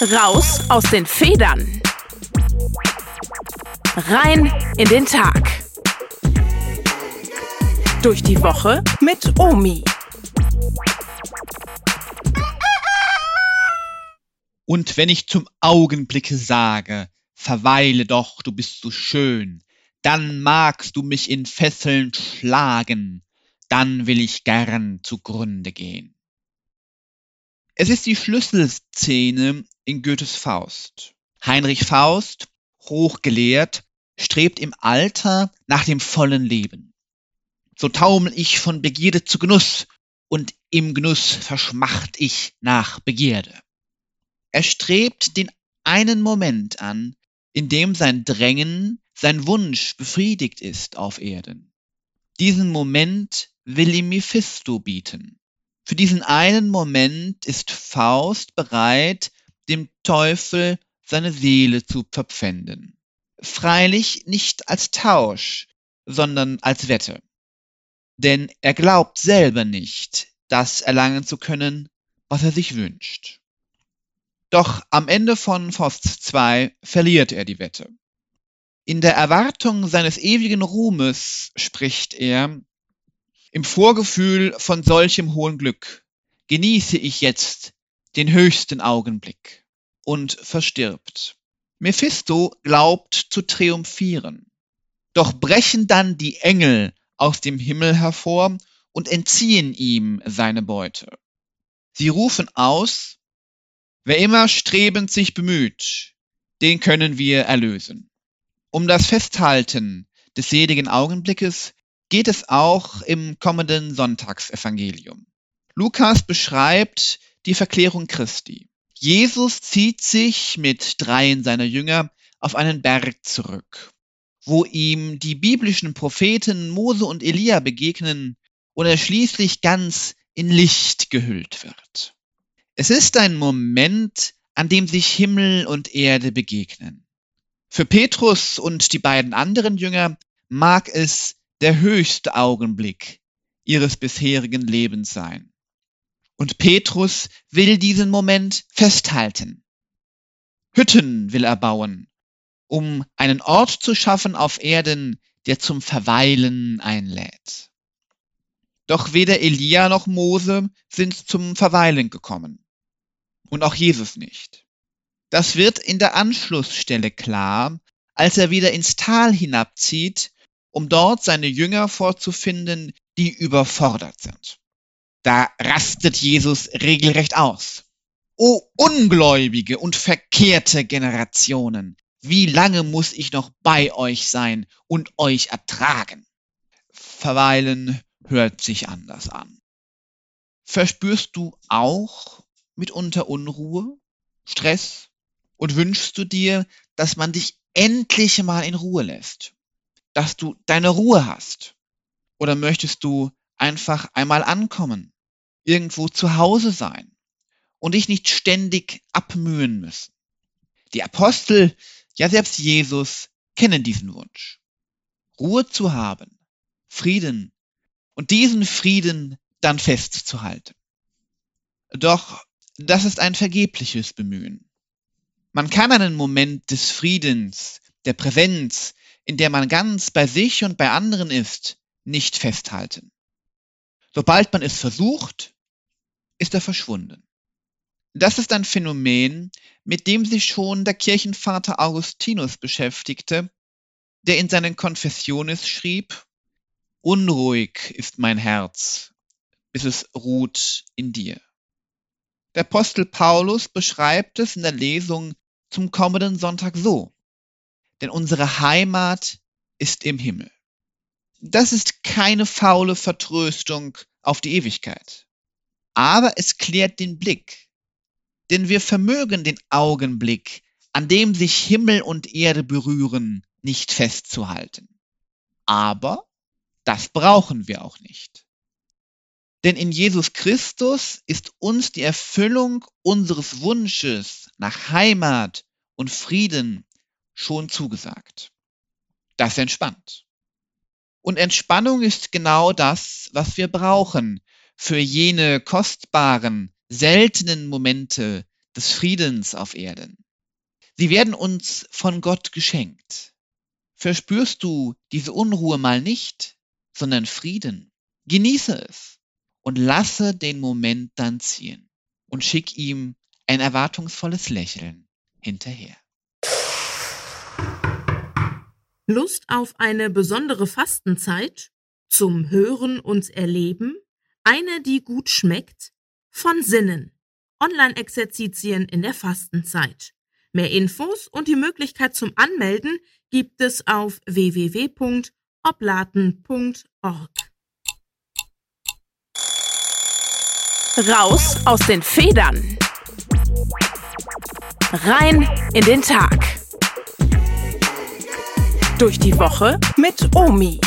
Raus aus den Federn. Rein in den Tag. Durch die Woche mit Omi. Und wenn ich zum Augenblicke sage, verweile doch, du bist so schön, dann magst du mich in Fesseln schlagen, dann will ich gern zugrunde gehen. Es ist die Schlüsselszene in Goethes Faust. Heinrich Faust, hochgelehrt, strebt im Alter nach dem vollen Leben. So taumel ich von Begierde zu Genuss, und im Genuss verschmacht ich nach Begierde. Er strebt den einen Moment an, in dem sein Drängen, sein Wunsch befriedigt ist auf Erden. Diesen Moment will ihm Mephisto bieten. Für diesen einen Moment ist Faust bereit, dem Teufel seine Seele zu verpfänden. Freilich nicht als Tausch, sondern als Wette. Denn er glaubt selber nicht, das erlangen zu können, was er sich wünscht. Doch am Ende von Faust 2 verliert er die Wette. In der Erwartung seines ewigen Ruhmes spricht er, im Vorgefühl von solchem hohen Glück genieße ich jetzt den höchsten Augenblick und verstirbt. Mephisto glaubt zu triumphieren. Doch brechen dann die Engel aus dem Himmel hervor und entziehen ihm seine Beute. Sie rufen aus, wer immer strebend sich bemüht, den können wir erlösen. Um das Festhalten des seligen Augenblickes geht es auch im kommenden Sonntagsevangelium. Lukas beschreibt die Verklärung Christi. Jesus zieht sich mit dreien seiner Jünger auf einen Berg zurück, wo ihm die biblischen Propheten Mose und Elia begegnen und er schließlich ganz in Licht gehüllt wird. Es ist ein Moment, an dem sich Himmel und Erde begegnen. Für Petrus und die beiden anderen Jünger mag es der höchste Augenblick ihres bisherigen Lebens sein. Und Petrus will diesen Moment festhalten. Hütten will er bauen, um einen Ort zu schaffen auf Erden, der zum Verweilen einlädt. Doch weder Elia noch Mose sind zum Verweilen gekommen. Und auch Jesus nicht. Das wird in der Anschlussstelle klar, als er wieder ins Tal hinabzieht um dort seine Jünger vorzufinden, die überfordert sind. Da rastet Jesus regelrecht aus. O ungläubige und verkehrte Generationen, wie lange muss ich noch bei euch sein und euch ertragen? Verweilen hört sich anders an. Verspürst du auch mitunter Unruhe, Stress und wünschst du dir, dass man dich endlich mal in Ruhe lässt? dass du deine Ruhe hast? Oder möchtest du einfach einmal ankommen, irgendwo zu Hause sein und dich nicht ständig abmühen müssen? Die Apostel, ja selbst Jesus, kennen diesen Wunsch. Ruhe zu haben, Frieden und diesen Frieden dann festzuhalten. Doch das ist ein vergebliches Bemühen. Man kann einen Moment des Friedens, der Präsenz, in der man ganz bei sich und bei anderen ist, nicht festhalten. Sobald man es versucht, ist er verschwunden. Das ist ein Phänomen, mit dem sich schon der Kirchenvater Augustinus beschäftigte, der in seinen Confessiones schrieb, Unruhig ist mein Herz, bis es ruht in dir. Der Apostel Paulus beschreibt es in der Lesung zum kommenden Sonntag so denn unsere Heimat ist im Himmel. Das ist keine faule Vertröstung auf die Ewigkeit. Aber es klärt den Blick. Denn wir vermögen den Augenblick, an dem sich Himmel und Erde berühren, nicht festzuhalten. Aber das brauchen wir auch nicht. Denn in Jesus Christus ist uns die Erfüllung unseres Wunsches nach Heimat und Frieden schon zugesagt. Das entspannt. Und Entspannung ist genau das, was wir brauchen für jene kostbaren, seltenen Momente des Friedens auf Erden. Sie werden uns von Gott geschenkt. Verspürst du diese Unruhe mal nicht, sondern Frieden? Genieße es und lasse den Moment dann ziehen und schick ihm ein erwartungsvolles Lächeln hinterher. Lust auf eine besondere Fastenzeit? Zum Hören und Erleben? Eine, die gut schmeckt? Von Sinnen. Online-Exerzitien in der Fastenzeit. Mehr Infos und die Möglichkeit zum Anmelden gibt es auf www.oblaten.org. Raus aus den Federn. Rein in den Tag. Durch die Woche mit Omi.